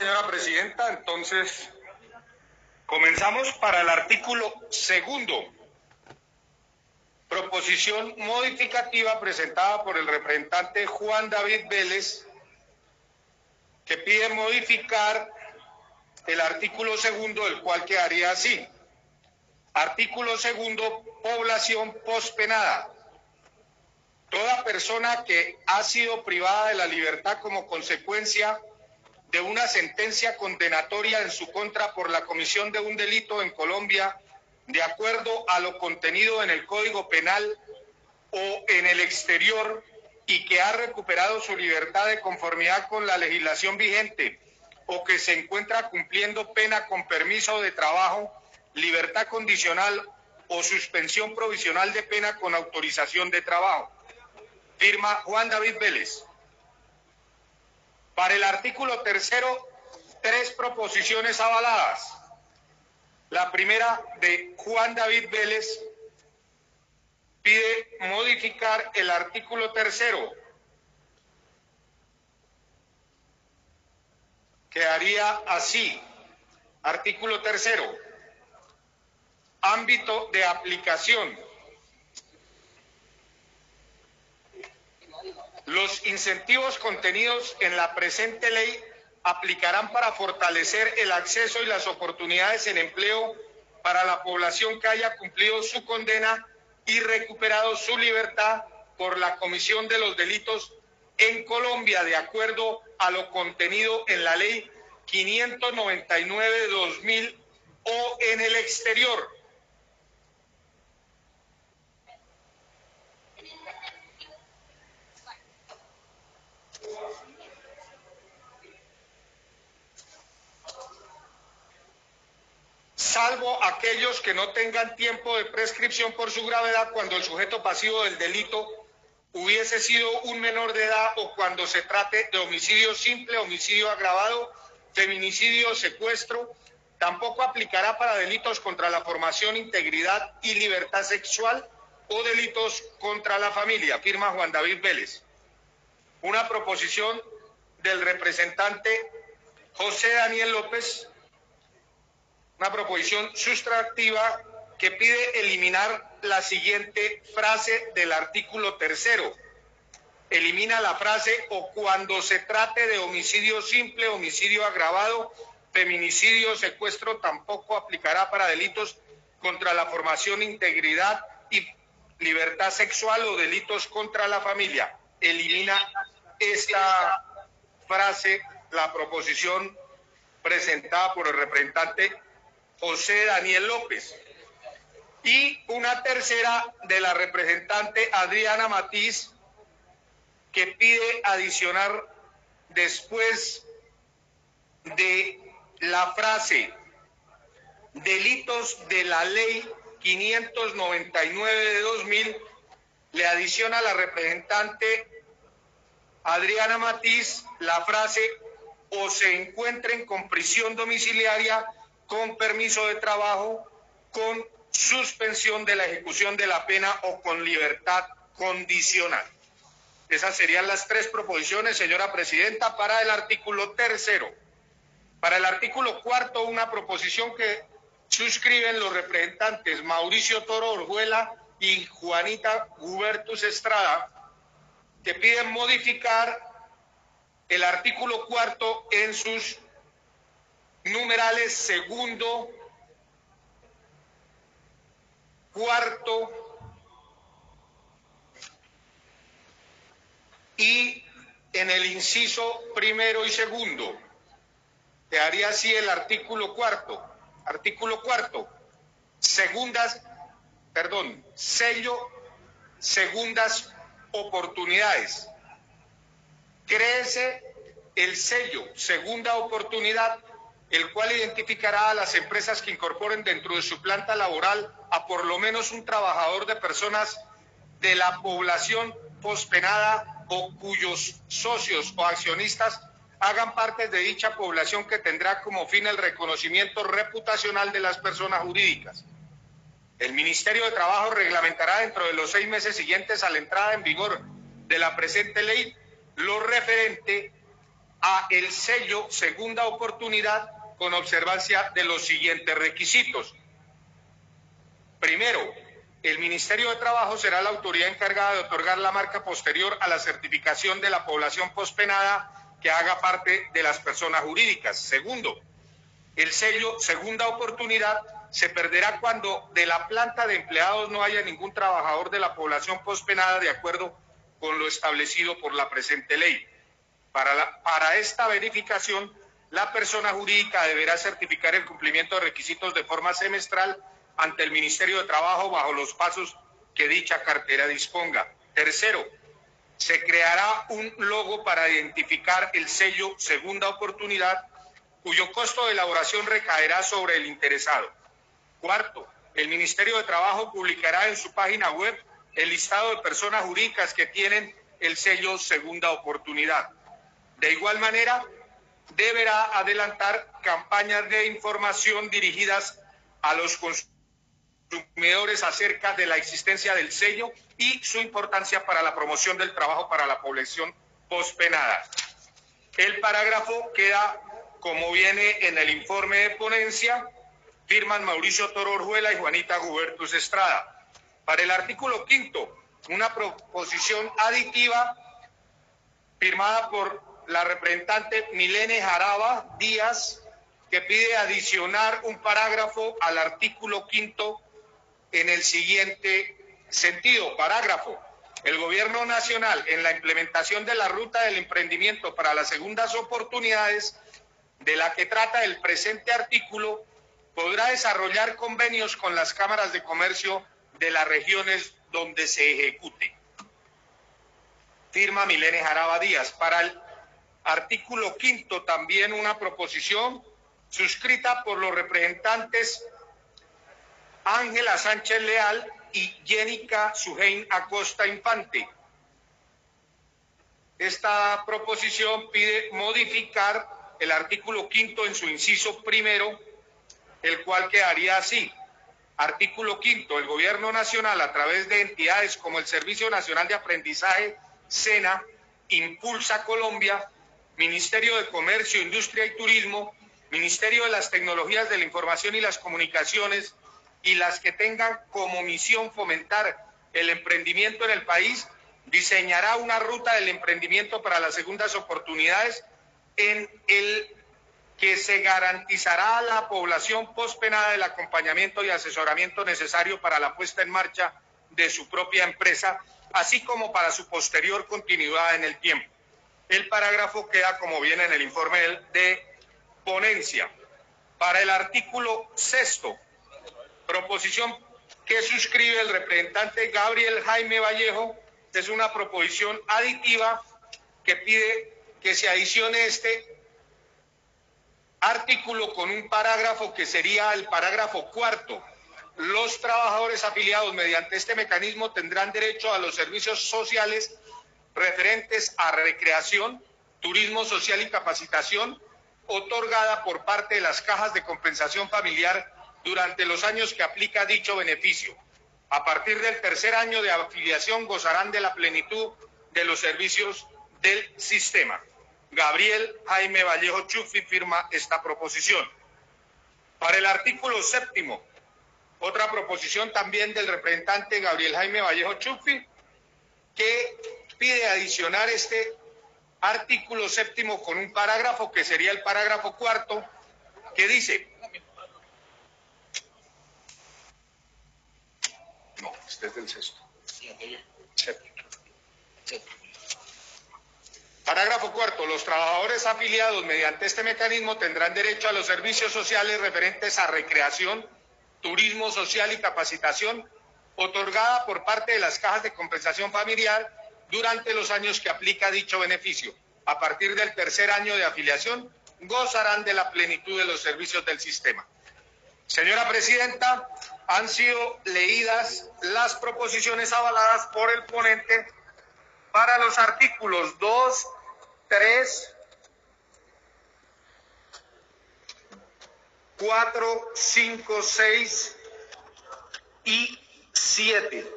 Señora Presidenta, entonces comenzamos para el artículo segundo. Proposición modificativa presentada por el representante Juan David Vélez, que pide modificar el artículo segundo, el cual quedaría así. Artículo segundo, población pospenada. Toda persona que ha sido privada de la libertad como consecuencia de una sentencia condenatoria en su contra por la comisión de un delito en Colombia, de acuerdo a lo contenido en el Código Penal o en el exterior, y que ha recuperado su libertad de conformidad con la legislación vigente, o que se encuentra cumpliendo pena con permiso de trabajo, libertad condicional o suspensión provisional de pena con autorización de trabajo. Firma Juan David Vélez. Para el artículo tercero, tres proposiciones avaladas. La primera de Juan David Vélez pide modificar el artículo tercero. Quedaría así. Artículo tercero. Ámbito de aplicación. Los incentivos contenidos en la presente ley aplicarán para fortalecer el acceso y las oportunidades en empleo para la población que haya cumplido su condena y recuperado su libertad por la comisión de los delitos en Colombia, de acuerdo a lo contenido en la ley 599 de 2000 o en el exterior salvo aquellos que no tengan tiempo de prescripción por su gravedad cuando el sujeto pasivo del delito hubiese sido un menor de edad o cuando se trate de homicidio simple, homicidio agravado, feminicidio, secuestro. Tampoco aplicará para delitos contra la formación, integridad y libertad sexual o delitos contra la familia. Firma Juan David Vélez. Una proposición del representante José Daniel López una proposición sustractiva que pide eliminar la siguiente frase del artículo tercero. Elimina la frase o cuando se trate de homicidio simple, homicidio agravado, feminicidio, secuestro, tampoco aplicará para delitos contra la formación, integridad y libertad sexual o delitos contra la familia. Elimina esta frase, la proposición presentada por el representante José Daniel López. Y una tercera de la representante Adriana Matiz, que pide adicionar después de la frase delitos de la ley 599 de 2000, le adiciona la representante Adriana Matiz la frase o se encuentren con prisión domiciliaria con permiso de trabajo, con suspensión de la ejecución de la pena o con libertad condicional. Esas serían las tres proposiciones, señora presidenta, para el artículo tercero. Para el artículo cuarto, una proposición que suscriben los representantes Mauricio Toro Orjuela y Juanita Hubertus Estrada, que piden modificar el artículo cuarto en sus numerales segundo, cuarto y en el inciso primero y segundo. Te haría así el artículo cuarto. Artículo cuarto. Segundas, perdón, sello, segundas oportunidades. Crece el sello, segunda oportunidad el cual identificará a las empresas que incorporen dentro de su planta laboral a por lo menos un trabajador de personas de la población pospenada o cuyos socios o accionistas hagan parte de dicha población que tendrá como fin el reconocimiento reputacional de las personas jurídicas. El Ministerio de Trabajo reglamentará dentro de los seis meses siguientes a la entrada en vigor de la presente ley lo referente a el sello segunda oportunidad con observancia de los siguientes requisitos. Primero, el Ministerio de Trabajo será la autoridad encargada de otorgar la marca posterior a la certificación de la población pospenada que haga parte de las personas jurídicas. Segundo, el sello segunda oportunidad se perderá cuando de la planta de empleados no haya ningún trabajador de la población pospenada de acuerdo con lo establecido por la presente ley. Para, para esta verificación, la persona jurídica deberá certificar el cumplimiento de requisitos de forma semestral ante el Ministerio de Trabajo bajo los pasos que dicha cartera disponga. Tercero, se creará un logo para identificar el sello segunda oportunidad cuyo costo de elaboración recaerá sobre el interesado. Cuarto, el Ministerio de Trabajo publicará en su página web el listado de personas jurídicas que tienen el sello segunda oportunidad. De igual manera, deberá adelantar campañas de información dirigidas a los consumidores acerca de la existencia del sello y su importancia para la promoción del trabajo para la población pospenada. El parágrafo queda como viene en el informe de ponencia, firman Mauricio Toro Orjuela y Juanita Gubertus Estrada. Para el artículo quinto, una proposición aditiva firmada por la representante Milene Jaraba Díaz, que pide adicionar un parágrafo al artículo quinto en el siguiente sentido. Parágrafo. El Gobierno Nacional, en la implementación de la ruta del emprendimiento para las segundas oportunidades, de la que trata el presente artículo, podrá desarrollar convenios con las cámaras de comercio de las regiones donde se ejecute. Firma Milene Jaraba Díaz. Para el artículo quinto, también una proposición suscrita por los representantes Ángela Sánchez Leal y Jenica Sujein Acosta Infante. Esta proposición pide modificar el artículo quinto en su inciso primero, el cual quedaría así. Artículo quinto, el Gobierno Nacional, a través de entidades como el Servicio Nacional de Aprendizaje, SENA, Impulsa Colombia, Ministerio de Comercio, Industria y Turismo, Ministerio de las Tecnologías de la Información y las Comunicaciones y las que tengan como misión fomentar el emprendimiento en el país, diseñará una ruta del emprendimiento para las segundas oportunidades en el que se garantizará a la población pospenada el acompañamiento y asesoramiento necesario para la puesta en marcha de su propia empresa, así como para su posterior continuidad en el tiempo. El parágrafo queda como viene en el informe de ponencia. Para el artículo sexto, proposición que suscribe el representante Gabriel Jaime Vallejo, es una proposición aditiva que pide que se adicione este artículo con un parágrafo que sería el parágrafo cuarto. Los trabajadores afiliados mediante este mecanismo tendrán derecho a los servicios sociales referentes a recreación, turismo social y capacitación otorgada por parte de las cajas de compensación familiar durante los años que aplica dicho beneficio. A partir del tercer año de afiliación gozarán de la plenitud de los servicios del sistema. Gabriel Jaime Vallejo Chufi firma esta proposición. Para el artículo séptimo, otra proposición también del representante Gabriel Jaime Vallejo Chufi, que pide adicionar este artículo séptimo con un parágrafo que sería el parágrafo cuarto, que dice, no, este es del sexto. Parágrafo cuarto. Los trabajadores afiliados mediante este mecanismo tendrán derecho a los servicios sociales referentes a recreación, turismo social y capacitación otorgada por parte de las cajas de compensación familiar durante los años que aplica dicho beneficio. A partir del tercer año de afiliación, gozarán de la plenitud de los servicios del sistema. Señora Presidenta, han sido leídas las proposiciones avaladas por el ponente para los artículos 2, 3, 4, 5, 6 y 7.